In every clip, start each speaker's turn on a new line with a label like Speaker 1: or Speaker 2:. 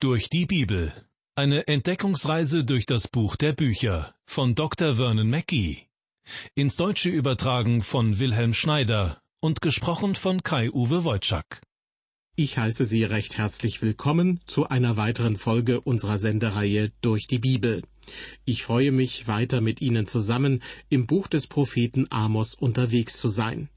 Speaker 1: Durch die Bibel. Eine Entdeckungsreise durch das Buch der Bücher von Dr. Vernon Mackey. Ins Deutsche übertragen von Wilhelm Schneider und gesprochen von Kai-Uwe Wojczak.
Speaker 2: Ich heiße Sie recht herzlich willkommen zu einer weiteren Folge unserer Sendereihe Durch die Bibel. Ich freue mich, weiter mit Ihnen zusammen im Buch des Propheten Amos unterwegs zu sein.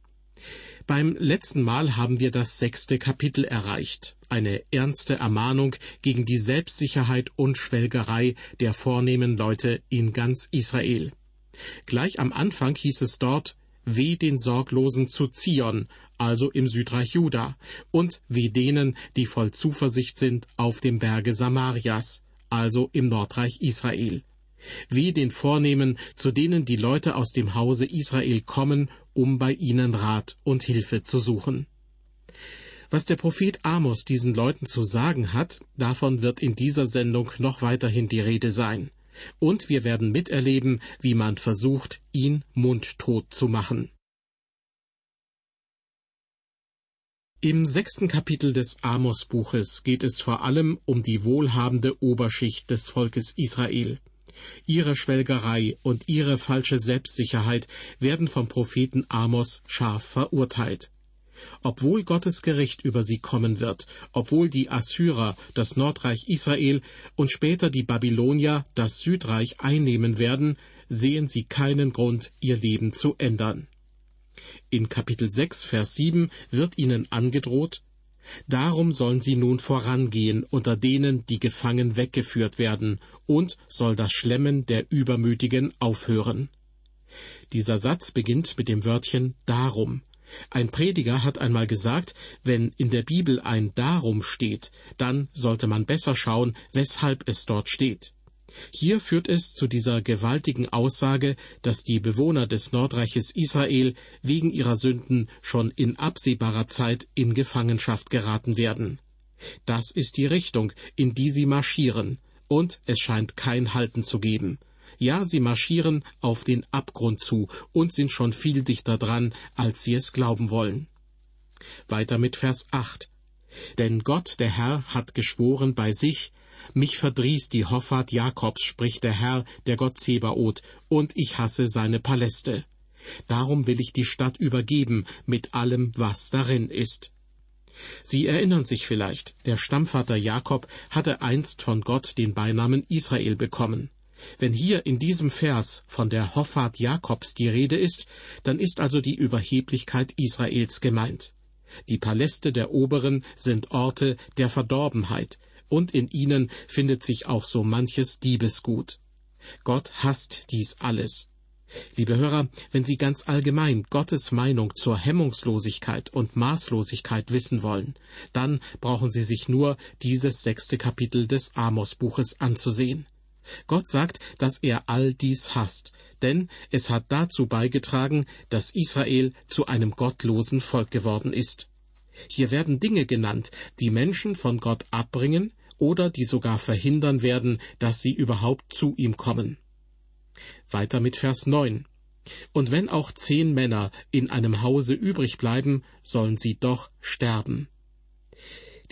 Speaker 2: Beim letzten Mal haben wir das sechste Kapitel erreicht, eine ernste Ermahnung gegen die Selbstsicherheit und Schwelgerei der vornehmen Leute in ganz Israel. Gleich am Anfang hieß es dort, Weh den Sorglosen zu Zion, also im Südreich Juda, und weh denen, die voll Zuversicht sind auf dem Berge Samarias, also im Nordreich Israel. Weh den Vornehmen, zu denen die Leute aus dem Hause Israel kommen, um bei ihnen Rat und Hilfe zu suchen. Was der Prophet Amos diesen Leuten zu sagen hat, davon wird in dieser Sendung noch weiterhin die Rede sein. Und wir werden miterleben, wie man versucht, ihn mundtot zu machen. Im sechsten Kapitel des Amos-Buches geht es vor allem um die wohlhabende Oberschicht des Volkes Israel. Ihre Schwelgerei und ihre falsche Selbstsicherheit werden vom Propheten Amos scharf verurteilt. Obwohl Gottes Gericht über sie kommen wird, obwohl die Assyrer das Nordreich Israel und später die Babylonier das Südreich einnehmen werden, sehen sie keinen Grund, ihr Leben zu ändern. In Kapitel 6, Vers 7 wird ihnen angedroht, Darum sollen sie nun vorangehen unter denen, die gefangen weggeführt werden, und soll das Schlemmen der Übermütigen aufhören. Dieser Satz beginnt mit dem Wörtchen darum. Ein Prediger hat einmal gesagt, wenn in der Bibel ein darum steht, dann sollte man besser schauen, weshalb es dort steht. Hier führt es zu dieser gewaltigen Aussage, dass die Bewohner des Nordreiches Israel wegen ihrer Sünden schon in absehbarer Zeit in Gefangenschaft geraten werden. Das ist die Richtung, in die sie marschieren, und es scheint kein Halten zu geben. Ja, sie marschieren auf den Abgrund zu und sind schon viel dichter dran, als sie es glauben wollen. Weiter mit Vers 8. Denn Gott, der Herr, hat geschworen bei sich, mich verdrieß die Hoffart Jakobs, spricht der Herr, der Gott Zebaoth, und ich hasse seine Paläste. Darum will ich die Stadt übergeben mit allem, was darin ist. Sie erinnern sich vielleicht, der Stammvater Jakob hatte einst von Gott den Beinamen Israel bekommen. Wenn hier in diesem Vers von der Hoffart Jakobs die Rede ist, dann ist also die Überheblichkeit Israels gemeint. Die Paläste der Oberen sind Orte der Verdorbenheit, und in ihnen findet sich auch so manches Diebesgut. Gott hasst dies alles. Liebe Hörer, wenn Sie ganz allgemein Gottes Meinung zur Hemmungslosigkeit und Maßlosigkeit wissen wollen, dann brauchen Sie sich nur dieses sechste Kapitel des Amos-Buches anzusehen. Gott sagt, dass er all dies hasst, denn es hat dazu beigetragen, dass Israel zu einem gottlosen Volk geworden ist. Hier werden Dinge genannt, die Menschen von Gott abbringen, oder die sogar verhindern werden, dass sie überhaupt zu ihm kommen. Weiter mit Vers 9. Und wenn auch zehn Männer in einem Hause übrig bleiben, sollen sie doch sterben.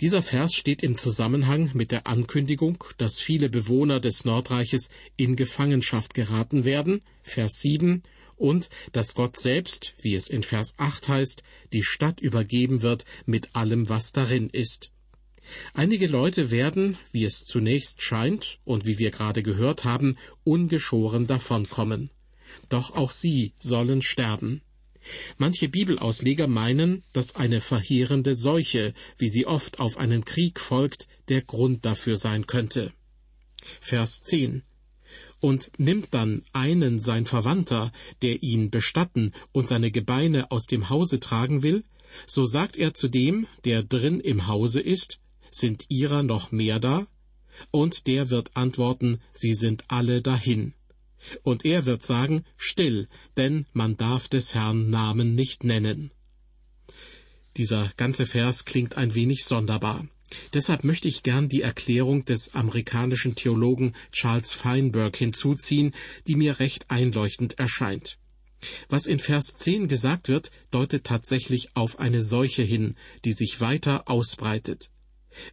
Speaker 2: Dieser Vers steht im Zusammenhang mit der Ankündigung, dass viele Bewohner des Nordreiches in Gefangenschaft geraten werden, Vers 7, und dass Gott selbst, wie es in Vers 8 heißt, die Stadt übergeben wird mit allem, was darin ist. Einige Leute werden, wie es zunächst scheint und wie wir gerade gehört haben, ungeschoren davonkommen. Doch auch sie sollen sterben. Manche Bibelausleger meinen, dass eine verheerende Seuche, wie sie oft auf einen Krieg folgt, der Grund dafür sein könnte. Vers 10 und nimmt dann einen sein Verwandter, der ihn bestatten und seine Gebeine aus dem Hause tragen will, so sagt er zu dem, der drin im Hause ist, sind ihrer noch mehr da? Und der wird antworten, sie sind alle dahin. Und er wird sagen, still, denn man darf des Herrn Namen nicht nennen. Dieser ganze Vers klingt ein wenig sonderbar. Deshalb möchte ich gern die Erklärung des amerikanischen Theologen Charles Feinberg hinzuziehen, die mir recht einleuchtend erscheint. Was in Vers 10 gesagt wird, deutet tatsächlich auf eine Seuche hin, die sich weiter ausbreitet.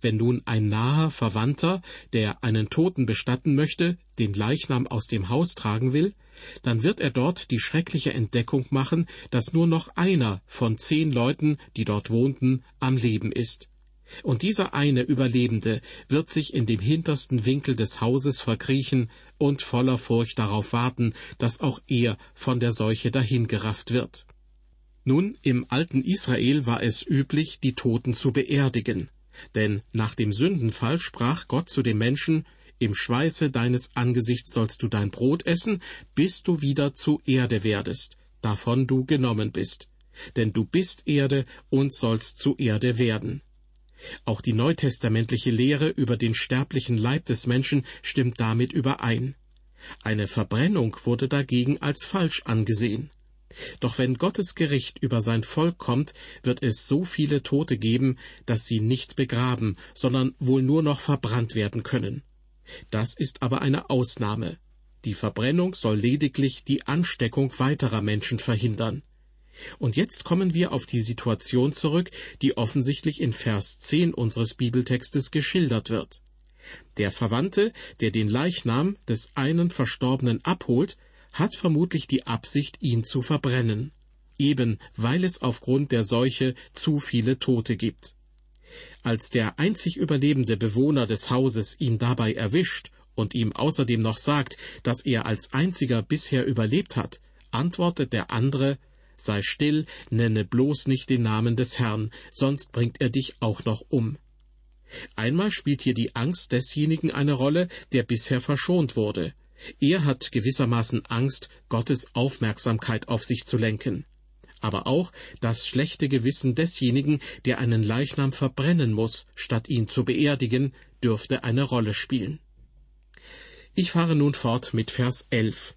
Speaker 2: Wenn nun ein naher Verwandter, der einen Toten bestatten möchte, den Leichnam aus dem Haus tragen will, dann wird er dort die schreckliche Entdeckung machen, dass nur noch einer von zehn Leuten, die dort wohnten, am Leben ist. Und dieser eine Überlebende wird sich in dem hintersten Winkel des Hauses verkriechen und voller Furcht darauf warten, dass auch er von der Seuche dahingerafft wird. Nun, im alten Israel war es üblich, die Toten zu beerdigen. Denn nach dem Sündenfall sprach Gott zu dem Menschen, im Schweiße deines Angesichts sollst du dein Brot essen, bis du wieder zu Erde werdest, davon du genommen bist. Denn du bist Erde und sollst zu Erde werden. Auch die neutestamentliche Lehre über den sterblichen Leib des Menschen stimmt damit überein. Eine Verbrennung wurde dagegen als falsch angesehen. Doch wenn Gottes Gericht über sein Volk kommt, wird es so viele Tote geben, dass sie nicht begraben, sondern wohl nur noch verbrannt werden können. Das ist aber eine Ausnahme. Die Verbrennung soll lediglich die Ansteckung weiterer Menschen verhindern. Und jetzt kommen wir auf die Situation zurück, die offensichtlich in Vers 10 unseres Bibeltextes geschildert wird. Der Verwandte, der den Leichnam des einen Verstorbenen abholt, hat vermutlich die Absicht, ihn zu verbrennen, eben weil es aufgrund der Seuche zu viele Tote gibt. Als der einzig überlebende Bewohner des Hauses ihn dabei erwischt und ihm außerdem noch sagt, dass er als einziger bisher überlebt hat, antwortet der andere Sei still, nenne bloß nicht den Namen des Herrn, sonst bringt er dich auch noch um. Einmal spielt hier die Angst desjenigen eine Rolle, der bisher verschont wurde. Er hat gewissermaßen Angst, Gottes Aufmerksamkeit auf sich zu lenken. Aber auch das schlechte Gewissen desjenigen, der einen Leichnam verbrennen muss, statt ihn zu beerdigen, dürfte eine Rolle spielen. Ich fahre nun fort mit Vers 11.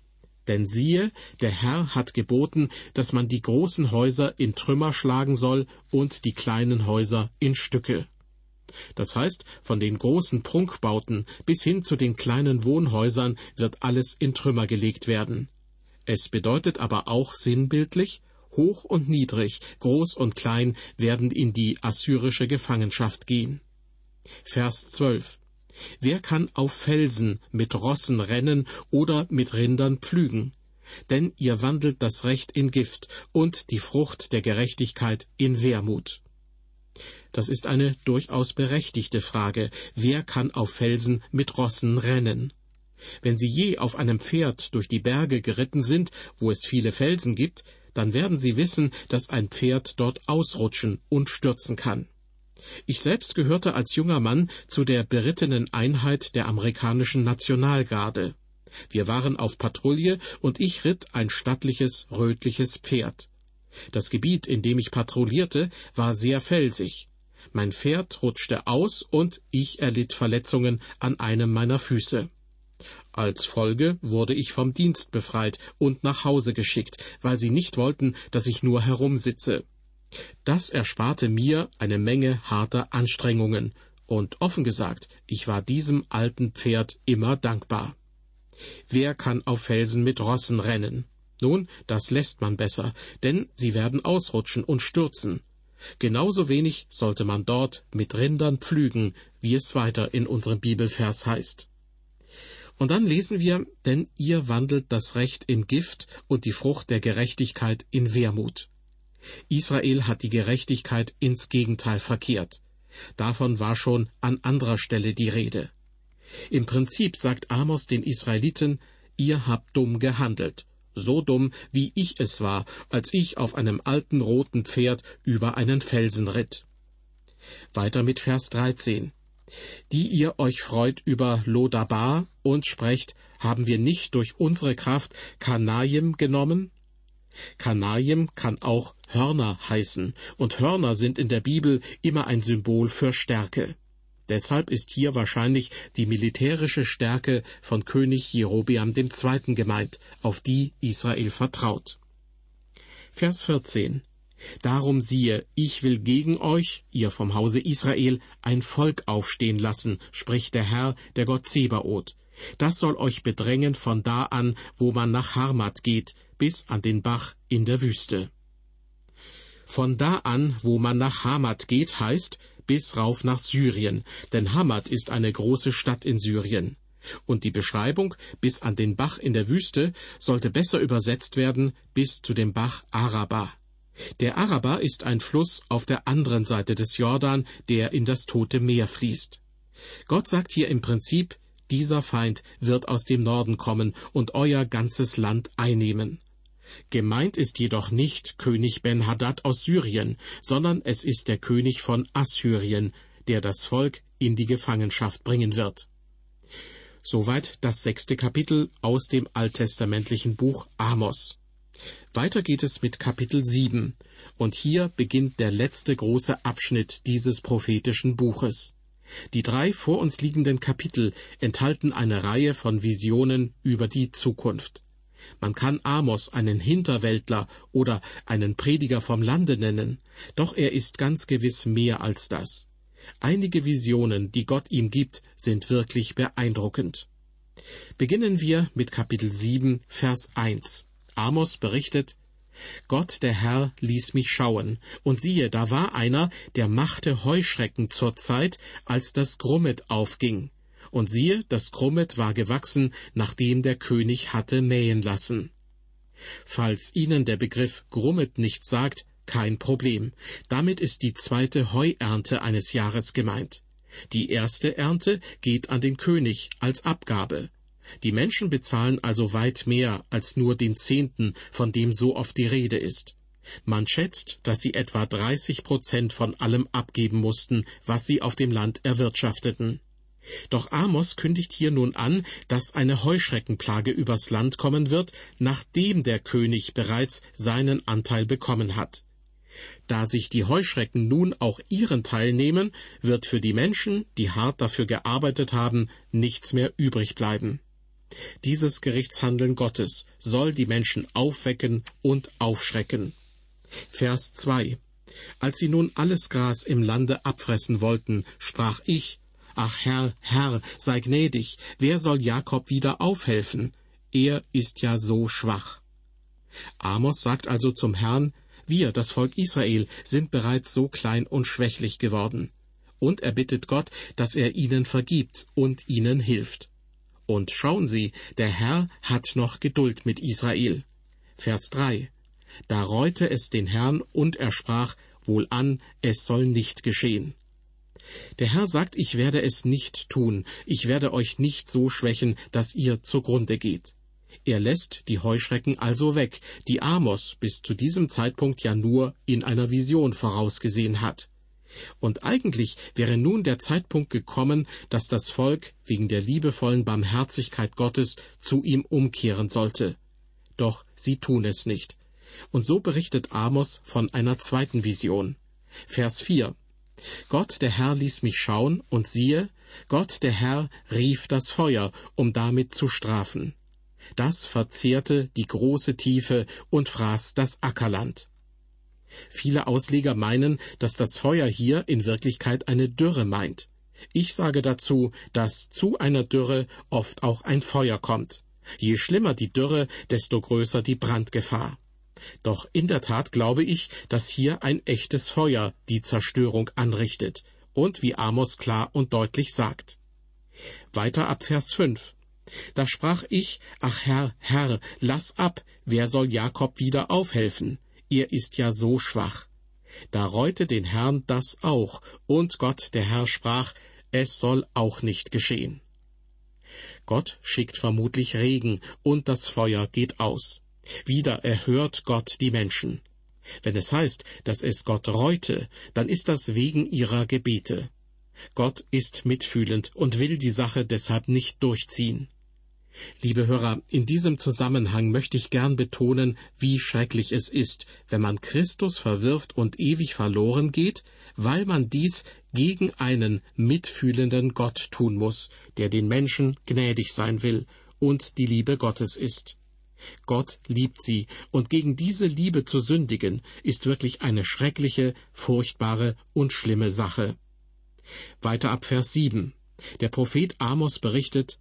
Speaker 2: Denn siehe, der Herr hat geboten, dass man die großen Häuser in Trümmer schlagen soll und die kleinen Häuser in Stücke. Das heißt, von den großen Prunkbauten bis hin zu den kleinen Wohnhäusern wird alles in Trümmer gelegt werden. Es bedeutet aber auch sinnbildlich, hoch und niedrig, groß und klein werden in die assyrische Gefangenschaft gehen. Vers 12. Wer kann auf Felsen mit Rossen rennen oder mit Rindern pflügen? Denn ihr wandelt das Recht in Gift und die Frucht der Gerechtigkeit in Wermut. Das ist eine durchaus berechtigte Frage. Wer kann auf Felsen mit Rossen rennen? Wenn Sie je auf einem Pferd durch die Berge geritten sind, wo es viele Felsen gibt, dann werden Sie wissen, dass ein Pferd dort ausrutschen und stürzen kann. Ich selbst gehörte als junger Mann zu der berittenen Einheit der amerikanischen Nationalgarde. Wir waren auf Patrouille und ich ritt ein stattliches, rötliches Pferd. Das Gebiet, in dem ich patrouillierte, war sehr felsig. Mein Pferd rutschte aus und ich erlitt Verletzungen an einem meiner Füße. Als Folge wurde ich vom Dienst befreit und nach Hause geschickt, weil sie nicht wollten, dass ich nur herumsitze. Das ersparte mir eine Menge harter Anstrengungen, und offen gesagt, ich war diesem alten Pferd immer dankbar. Wer kann auf Felsen mit Rossen rennen? Nun, das lässt man besser, denn sie werden ausrutschen und stürzen. Genauso wenig sollte man dort mit Rindern pflügen, wie es weiter in unserem Bibelvers heißt. Und dann lesen wir, denn ihr wandelt das Recht in Gift und die Frucht der Gerechtigkeit in Wermut. Israel hat die Gerechtigkeit ins Gegenteil verkehrt. Davon war schon an anderer Stelle die Rede. Im Prinzip sagt Amos den Israeliten, ihr habt dumm gehandelt, so dumm, wie ich es war, als ich auf einem alten roten Pferd über einen Felsen ritt. Weiter mit Vers 13. Die ihr euch freut über Lodabar und sprecht, haben wir nicht durch unsere Kraft Kanaim genommen? Kanaim kann auch Hörner heißen, und Hörner sind in der Bibel immer ein Symbol für Stärke. Deshalb ist hier wahrscheinlich die militärische Stärke von König Jerobeam II. gemeint, auf die Israel vertraut. Vers 14 Darum siehe, ich will gegen euch, ihr vom Hause Israel, ein Volk aufstehen lassen, spricht der Herr, der Gott Zebaoth. Das soll euch bedrängen von da an, wo man nach Harmat geht, bis an den Bach in der Wüste. Von da an, wo man nach Hamat geht, heißt, bis rauf nach Syrien, denn Hamad ist eine große Stadt in Syrien. Und die Beschreibung bis an den Bach in der Wüste sollte besser übersetzt werden bis zu dem Bach Araba. Der Araba ist ein Fluss auf der anderen Seite des Jordan, der in das Tote Meer fließt. Gott sagt hier im Prinzip, dieser Feind wird aus dem Norden kommen und euer ganzes Land einnehmen. Gemeint ist jedoch nicht König Ben-Hadad aus Syrien, sondern es ist der König von Assyrien, der das Volk in die Gefangenschaft bringen wird. Soweit das sechste Kapitel aus dem alttestamentlichen Buch Amos. Weiter geht es mit Kapitel sieben, und hier beginnt der letzte große Abschnitt dieses prophetischen Buches. Die drei vor uns liegenden Kapitel enthalten eine Reihe von Visionen über die Zukunft. Man kann Amos einen Hinterwäldler oder einen Prediger vom Lande nennen, doch er ist ganz gewiss mehr als das. Einige Visionen, die Gott ihm gibt, sind wirklich beeindruckend. Beginnen wir mit Kapitel 7, Vers 1. Amos berichtet, Gott der Herr ließ mich schauen, und siehe, da war einer, der machte Heuschrecken zur Zeit, als das Grummet aufging. Und siehe, das Grummet war gewachsen, nachdem der König hatte mähen lassen. Falls Ihnen der Begriff Grummet nichts sagt, kein Problem. Damit ist die zweite Heuernte eines Jahres gemeint. Die erste Ernte geht an den König als Abgabe. Die Menschen bezahlen also weit mehr als nur den Zehnten, von dem so oft die Rede ist. Man schätzt, dass sie etwa 30 Prozent von allem abgeben mussten, was sie auf dem Land erwirtschafteten. Doch Amos kündigt hier nun an, dass eine Heuschreckenplage übers Land kommen wird, nachdem der König bereits seinen Anteil bekommen hat. Da sich die Heuschrecken nun auch ihren Teil nehmen, wird für die Menschen, die hart dafür gearbeitet haben, nichts mehr übrig bleiben. Dieses Gerichtshandeln Gottes soll die Menschen aufwecken und aufschrecken. Vers 2 Als sie nun alles Gras im Lande abfressen wollten, sprach ich, Ach Herr, Herr, sei gnädig, wer soll Jakob wieder aufhelfen? Er ist ja so schwach. Amos sagt also zum Herrn, wir, das Volk Israel, sind bereits so klein und schwächlich geworden. Und er bittet Gott, dass er ihnen vergibt und ihnen hilft. Und schauen Sie, der Herr hat noch Geduld mit Israel. Vers 3. Da reute es den Herrn und er sprach, Wohlan, es soll nicht geschehen. Der Herr sagt, ich werde es nicht tun, ich werde euch nicht so schwächen, dass ihr zugrunde geht. Er lässt die Heuschrecken also weg, die Amos bis zu diesem Zeitpunkt ja nur in einer Vision vorausgesehen hat. Und eigentlich wäre nun der Zeitpunkt gekommen, dass das Volk wegen der liebevollen Barmherzigkeit Gottes zu ihm umkehren sollte. Doch sie tun es nicht. Und so berichtet Amos von einer zweiten Vision. Vers 4. Gott der Herr ließ mich schauen, und siehe, Gott der Herr rief das Feuer, um damit zu strafen. Das verzehrte die große Tiefe und fraß das Ackerland. Viele Ausleger meinen, dass das Feuer hier in Wirklichkeit eine Dürre meint. Ich sage dazu, dass zu einer Dürre oft auch ein Feuer kommt. Je schlimmer die Dürre, desto größer die Brandgefahr. Doch in der Tat glaube ich, dass hier ein echtes Feuer die Zerstörung anrichtet und wie Amos klar und deutlich sagt. Weiter ab Vers 5. Da sprach ich, ach Herr, Herr, lass ab, wer soll Jakob wieder aufhelfen? Er ist ja so schwach. Da reute den Herrn das auch, und Gott, der Herr, sprach, es soll auch nicht geschehen. Gott schickt vermutlich Regen, und das Feuer geht aus. Wieder erhört Gott die Menschen. Wenn es heißt, dass es Gott reute, dann ist das wegen ihrer Gebete. Gott ist mitfühlend und will die Sache deshalb nicht durchziehen. Liebe Hörer, in diesem Zusammenhang möchte ich gern betonen, wie schrecklich es ist, wenn man Christus verwirft und ewig verloren geht, weil man dies gegen einen mitfühlenden Gott tun muss, der den Menschen gnädig sein will und die Liebe Gottes ist. Gott liebt sie, und gegen diese Liebe zu sündigen, ist wirklich eine schreckliche, furchtbare und schlimme Sache. Weiter ab Vers 7. Der Prophet Amos berichtet,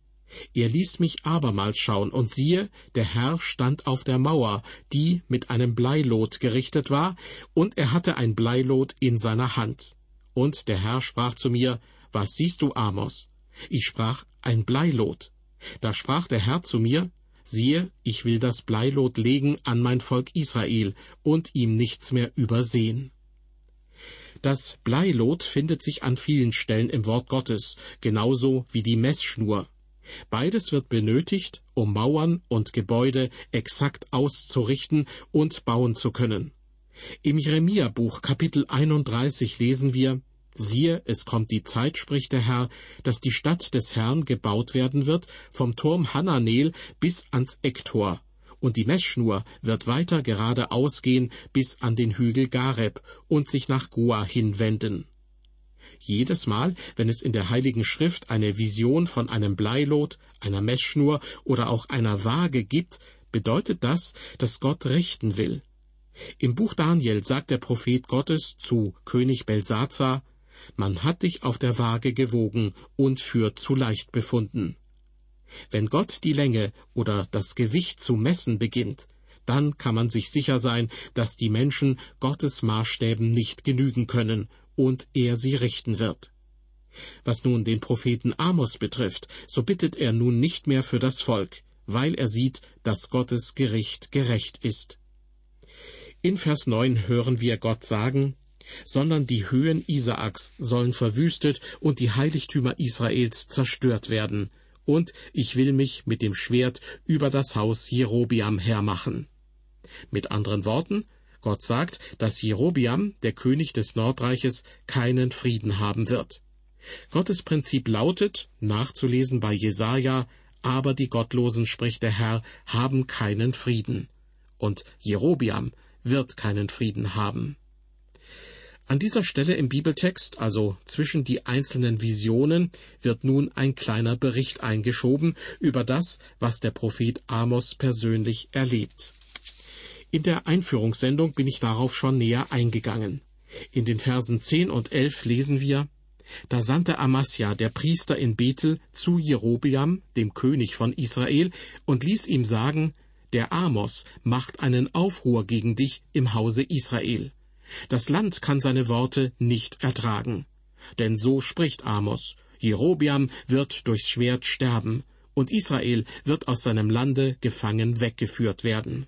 Speaker 2: er ließ mich abermals schauen, und siehe, der Herr stand auf der Mauer, die mit einem Bleilot gerichtet war, und er hatte ein Bleilot in seiner Hand. Und der Herr sprach zu mir, Was siehst du, Amos? Ich sprach, ein Bleilot. Da sprach der Herr zu mir, siehe, ich will das Bleilot legen an mein Volk Israel und ihm nichts mehr übersehen. Das Bleilot findet sich an vielen Stellen im Wort Gottes, genauso wie die Messschnur. Beides wird benötigt, um Mauern und Gebäude exakt auszurichten und bauen zu können. Im Jeremia-Buch Kapitel 31 lesen wir, Siehe, es kommt die Zeit, spricht der Herr, dass die Stadt des Herrn gebaut werden wird, vom Turm Hananel bis ans Ecktor, und die Messschnur wird weiter geradeaus gehen bis an den Hügel Gareb und sich nach Goa hinwenden. Jedes Mal, wenn es in der Heiligen Schrift eine Vision von einem Bleilot, einer Messschnur oder auch einer Waage gibt, bedeutet das, dass Gott richten will. Im Buch Daniel sagt der Prophet Gottes zu König Belsazar, man hat dich auf der Waage gewogen und für zu leicht befunden. Wenn Gott die Länge oder das Gewicht zu messen beginnt, dann kann man sich sicher sein, dass die Menschen Gottes Maßstäben nicht genügen können und er sie richten wird. Was nun den Propheten Amos betrifft, so bittet er nun nicht mehr für das Volk, weil er sieht, dass Gottes Gericht gerecht ist. In Vers 9 hören wir Gott sagen, sondern die Höhen Isaaks sollen verwüstet und die Heiligtümer Israels zerstört werden, und ich will mich mit dem Schwert über das Haus Jerobiam hermachen. Mit anderen Worten, Gott sagt, dass Jerobiam, der König des Nordreiches, keinen Frieden haben wird. Gottes Prinzip lautet, nachzulesen bei Jesaja, aber die Gottlosen, spricht der Herr, haben keinen Frieden. Und Jerobiam wird keinen Frieden haben. An dieser Stelle im Bibeltext, also zwischen die einzelnen Visionen, wird nun ein kleiner Bericht eingeschoben über das, was der Prophet Amos persönlich erlebt. In der Einführungssendung bin ich darauf schon näher eingegangen. In den Versen 10 und 11 lesen wir, da sandte Amasja, der Priester in Bethel, zu Jerobiam, dem König von Israel, und ließ ihm sagen, der Amos macht einen Aufruhr gegen dich im Hause Israel. Das Land kann seine Worte nicht ertragen. Denn so spricht Amos, Jerobiam wird durchs Schwert sterben, und Israel wird aus seinem Lande gefangen weggeführt werden.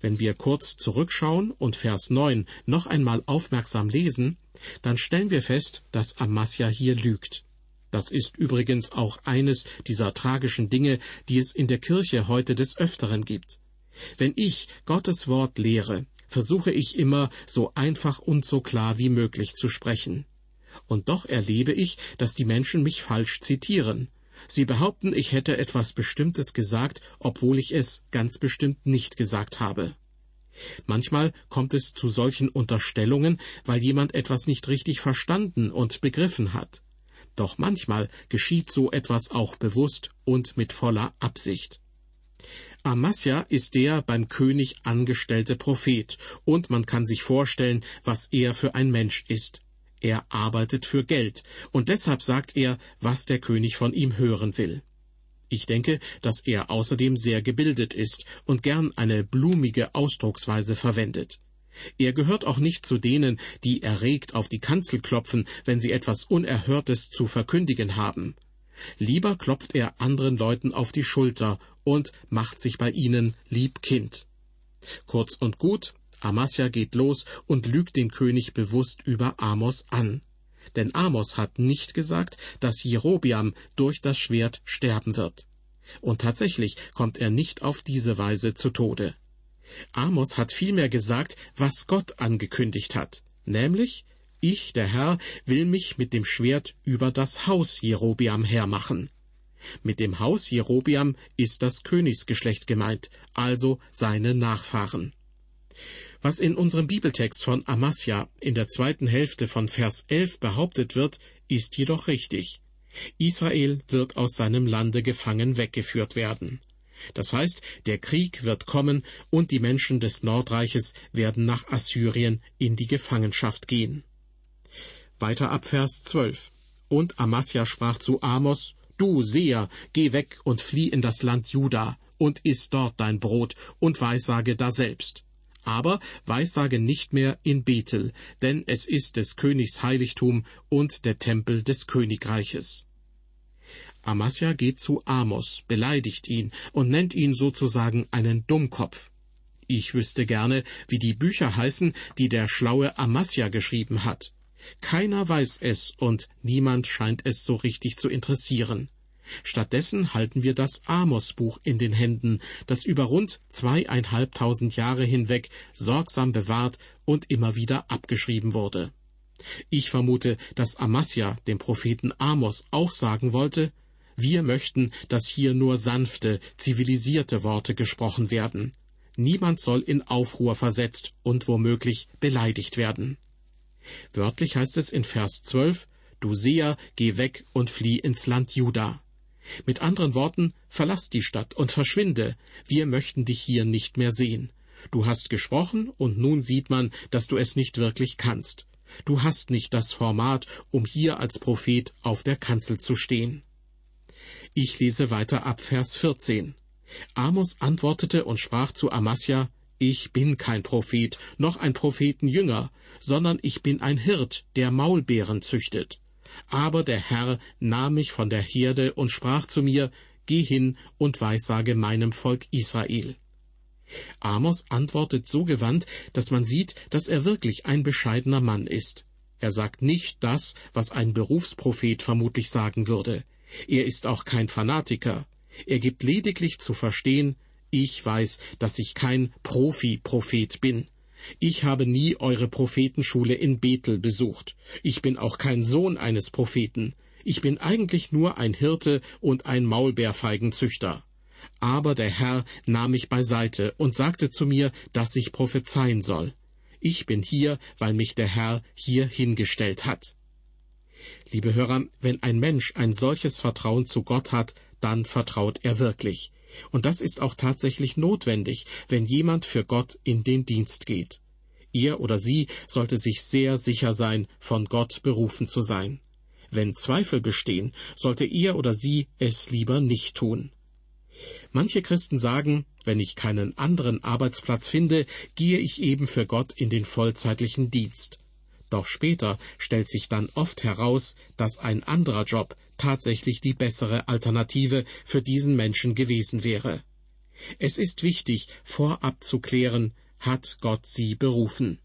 Speaker 2: Wenn wir kurz zurückschauen und Vers 9 noch einmal aufmerksam lesen, dann stellen wir fest, dass Amasja hier lügt. Das ist übrigens auch eines dieser tragischen Dinge, die es in der Kirche heute des Öfteren gibt. Wenn ich Gottes Wort lehre, versuche ich immer so einfach und so klar wie möglich zu sprechen. Und doch erlebe ich, dass die Menschen mich falsch zitieren. Sie behaupten, ich hätte etwas Bestimmtes gesagt, obwohl ich es ganz bestimmt nicht gesagt habe. Manchmal kommt es zu solchen Unterstellungen, weil jemand etwas nicht richtig verstanden und begriffen hat. Doch manchmal geschieht so etwas auch bewusst und mit voller Absicht. Amasja ist der beim König angestellte Prophet, und man kann sich vorstellen, was er für ein Mensch ist. Er arbeitet für Geld, und deshalb sagt er, was der König von ihm hören will. Ich denke, dass er außerdem sehr gebildet ist und gern eine blumige Ausdrucksweise verwendet. Er gehört auch nicht zu denen, die erregt auf die Kanzel klopfen, wenn sie etwas Unerhörtes zu verkündigen haben. Lieber klopft er anderen Leuten auf die Schulter und macht sich bei ihnen lieb Kind. Kurz und gut, Amasja geht los und lügt den König bewusst über Amos an. Denn Amos hat nicht gesagt, dass Jerobiam durch das Schwert sterben wird. Und tatsächlich kommt er nicht auf diese Weise zu Tode. Amos hat vielmehr gesagt, was Gott angekündigt hat, nämlich ich, der Herr, will mich mit dem Schwert über das Haus Jerobiam hermachen. Mit dem Haus Jerobiam ist das Königsgeschlecht gemeint, also seine Nachfahren. Was in unserem Bibeltext von Amasja in der zweiten Hälfte von Vers 11 behauptet wird, ist jedoch richtig. Israel wird aus seinem Lande gefangen weggeführt werden. Das heißt, der Krieg wird kommen und die Menschen des Nordreiches werden nach Assyrien in die Gefangenschaft gehen. Weiter ab Vers 12. Und Amasja sprach zu Amos, Du Seher, geh weg und flieh in das Land Juda und iss dort dein Brot und weissage daselbst. Aber weissage nicht mehr in Bethel, denn es ist des Königs Heiligtum und der Tempel des Königreiches. Amasja geht zu Amos, beleidigt ihn und nennt ihn sozusagen einen Dummkopf. Ich wüsste gerne, wie die Bücher heißen, die der schlaue Amasja geschrieben hat. Keiner weiß es und niemand scheint es so richtig zu interessieren. Stattdessen halten wir das Amos-Buch in den Händen, das über rund zweieinhalbtausend Jahre hinweg sorgsam bewahrt und immer wieder abgeschrieben wurde. Ich vermute, dass Amasja dem Propheten Amos auch sagen wollte, wir möchten, dass hier nur sanfte, zivilisierte Worte gesprochen werden. Niemand soll in Aufruhr versetzt und womöglich beleidigt werden. Wörtlich heißt es in Vers 12, Du Seher, geh weg und flieh ins Land Juda. Mit anderen Worten, verlass die Stadt und verschwinde, wir möchten dich hier nicht mehr sehen. Du hast gesprochen, und nun sieht man, dass du es nicht wirklich kannst. Du hast nicht das Format, um hier als Prophet auf der Kanzel zu stehen. Ich lese weiter ab Vers 14. Amos antwortete und sprach zu Amasja, Ich bin kein Prophet, noch ein Prophetenjünger, sondern ich bin ein Hirt, der Maulbeeren züchtet. Aber der Herr nahm mich von der Herde und sprach zu mir, Geh hin und weissage meinem Volk Israel. Amos antwortet so gewandt, dass man sieht, dass er wirklich ein bescheidener Mann ist. Er sagt nicht das, was ein Berufsprophet vermutlich sagen würde. Er ist auch kein Fanatiker. Er gibt lediglich zu verstehen, ich weiß, dass ich kein Profi-Prophet bin. Ich habe nie eure Prophetenschule in Bethel besucht. Ich bin auch kein Sohn eines Propheten. Ich bin eigentlich nur ein Hirte und ein Maulbeerfeigenzüchter. Aber der Herr nahm mich beiseite und sagte zu mir, dass ich prophezeien soll. Ich bin hier, weil mich der Herr hier hingestellt hat. Liebe Hörer, wenn ein Mensch ein solches Vertrauen zu Gott hat, dann vertraut er wirklich. Und das ist auch tatsächlich notwendig, wenn jemand für Gott in den Dienst geht. Er oder sie sollte sich sehr sicher sein, von Gott berufen zu sein. Wenn Zweifel bestehen, sollte er oder sie es lieber nicht tun. Manche Christen sagen, wenn ich keinen anderen Arbeitsplatz finde, gehe ich eben für Gott in den vollzeitlichen Dienst. Doch später stellt sich dann oft heraus, dass ein anderer Job tatsächlich die bessere Alternative für diesen Menschen gewesen wäre. Es ist wichtig, vorab zu klären, hat Gott sie berufen.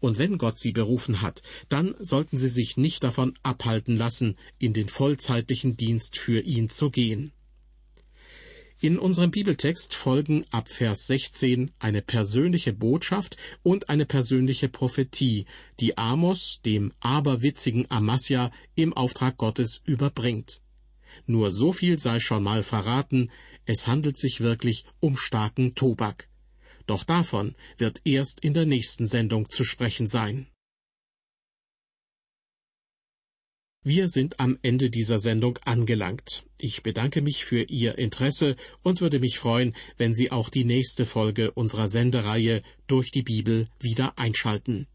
Speaker 2: Und wenn Gott sie berufen hat, dann sollten sie sich nicht davon abhalten lassen, in den vollzeitlichen Dienst für ihn zu gehen. In unserem Bibeltext folgen ab Vers 16 eine persönliche Botschaft und eine persönliche Prophetie, die Amos dem aberwitzigen Amasja im Auftrag Gottes überbringt. Nur so viel sei schon mal verraten, es handelt sich wirklich um starken Tobak. Doch davon wird erst in der nächsten Sendung zu sprechen sein. Wir sind am Ende dieser Sendung angelangt. Ich bedanke mich für Ihr Interesse und würde mich freuen, wenn Sie auch die nächste Folge unserer Sendereihe durch die Bibel wieder einschalten.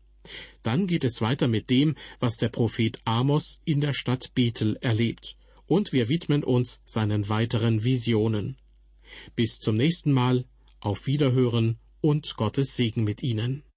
Speaker 2: Dann geht es weiter mit dem, was der Prophet Amos in der Stadt Bethel erlebt, und wir widmen uns seinen weiteren Visionen. Bis zum nächsten Mal, auf Wiederhören und Gottes Segen mit Ihnen.